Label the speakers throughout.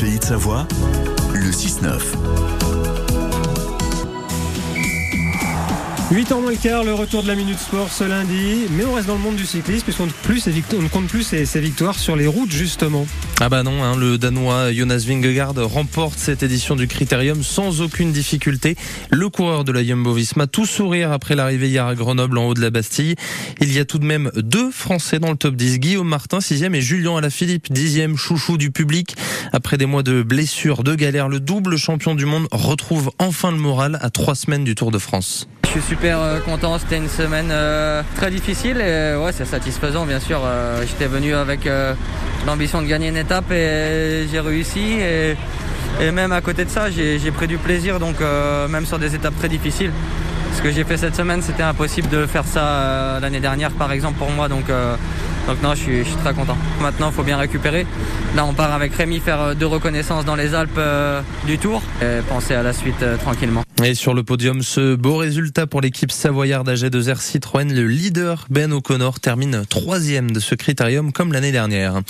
Speaker 1: Pays de Savoie, le 6-9.
Speaker 2: 8 ans moins le quart, le retour de la Minute Sport ce lundi. Mais on reste dans le monde du cyclisme puisqu'on ne compte plus ses, victoires sur les routes justement.
Speaker 3: Ah bah non, hein, le Danois Jonas Vingegaard remporte cette édition du Critérium sans aucune difficulté. Le coureur de la Jumbo-Visma tout sourire après l'arrivée hier à Grenoble en haut de la Bastille. Il y a tout de même deux Français dans le top 10. Guillaume Martin, 6 et Julien Alaphilippe, 10 chouchou du public. Après des mois de blessures, de galères, le double champion du monde retrouve enfin le moral à trois semaines du Tour de France.
Speaker 4: Je suis super euh, content, c'était une semaine euh, très difficile et euh, ouais, c'est satisfaisant bien sûr. J'étais venu avec l'ambition de gagner une étape et j'ai réussi et, et, même à côté de ça j'ai pris du plaisir donc même sur des étapes très difficiles. Ce que j'ai fait cette semaine c'était impossible de faire ça l'année dernière par exemple pour moi donc donc non, je suis, très content. Maintenant, il faut bien récupérer. Là, on part avec Rémi faire deux reconnaissances dans les Alpes du Tour et penser à la suite tranquillement.
Speaker 3: Et sur le podium, ce beau résultat pour l'équipe savoyarde AG2R Citroën. Le leader Ben O'Connor termine troisième de ce critérium comme l'année dernière.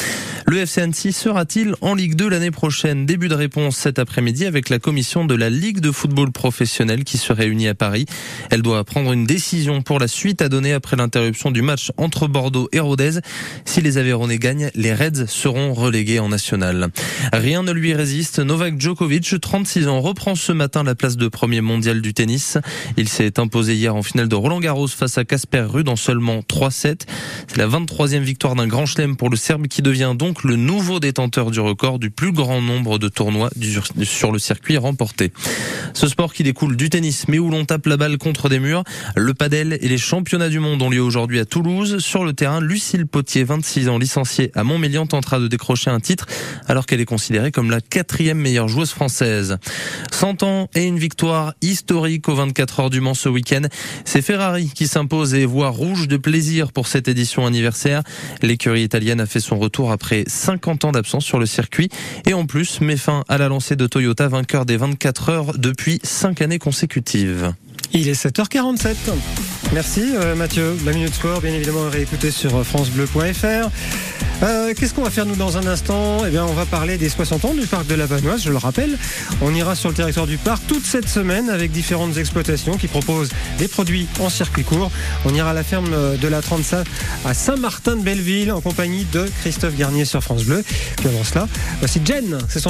Speaker 3: Le FC Annecy sera-t-il en Ligue 2 l'année prochaine? Début de réponse cet après-midi avec la commission de la Ligue de football professionnel qui se réunit à Paris. Elle doit prendre une décision pour la suite à donner après l'interruption du match entre Bordeaux et Rodez. Si les Aveyronais gagnent, les Reds seront relégués en national. Rien ne lui résiste. Novak Djokovic, 36 ans, reprend ce matin la place de premier mondial du tennis. Il s'est imposé hier en finale de Roland Garros face à Casper Ruud en seulement 3-7. C'est la 23e victoire d'un grand chelem pour le Serbe qui devient donc le nouveau détenteur du record du plus grand nombre de tournois sur le circuit remporté. Ce sport qui découle du tennis mais où l'on tape la balle contre des murs, le padel et les championnats du monde ont lieu aujourd'hui à Toulouse. Sur le terrain, Lucille Potier, 26 ans, licenciée à Montmélian, tentera de décrocher un titre alors qu'elle est considérée comme la quatrième meilleure joueuse française. 100 ans et une victoire historique aux 24 heures du Mans ce week-end. C'est Ferrari qui s'impose et voit rouge de plaisir pour cette édition anniversaire. L'écurie italienne a fait son retour après 50 ans d'absence sur le circuit et en plus met fin à la lancée de Toyota vainqueur des 24 heures depuis 5 années consécutives.
Speaker 2: Il est 7h47. Merci euh, Mathieu. La Minute Sport, bien évidemment, réécouter sur euh, francebleu.fr. Euh, Qu'est-ce qu'on va faire nous dans un instant? Eh bien, on va parler des 60 ans du parc de la Vanoise, je le rappelle. On ira sur le territoire du parc toute cette semaine avec différentes exploitations qui proposent des produits en circuit court. On ira à la ferme de la 35 à Saint-Martin de Belleville en compagnie de Christophe Garnier sur France Bleu. Puis avant cela, voici Jen, c'est son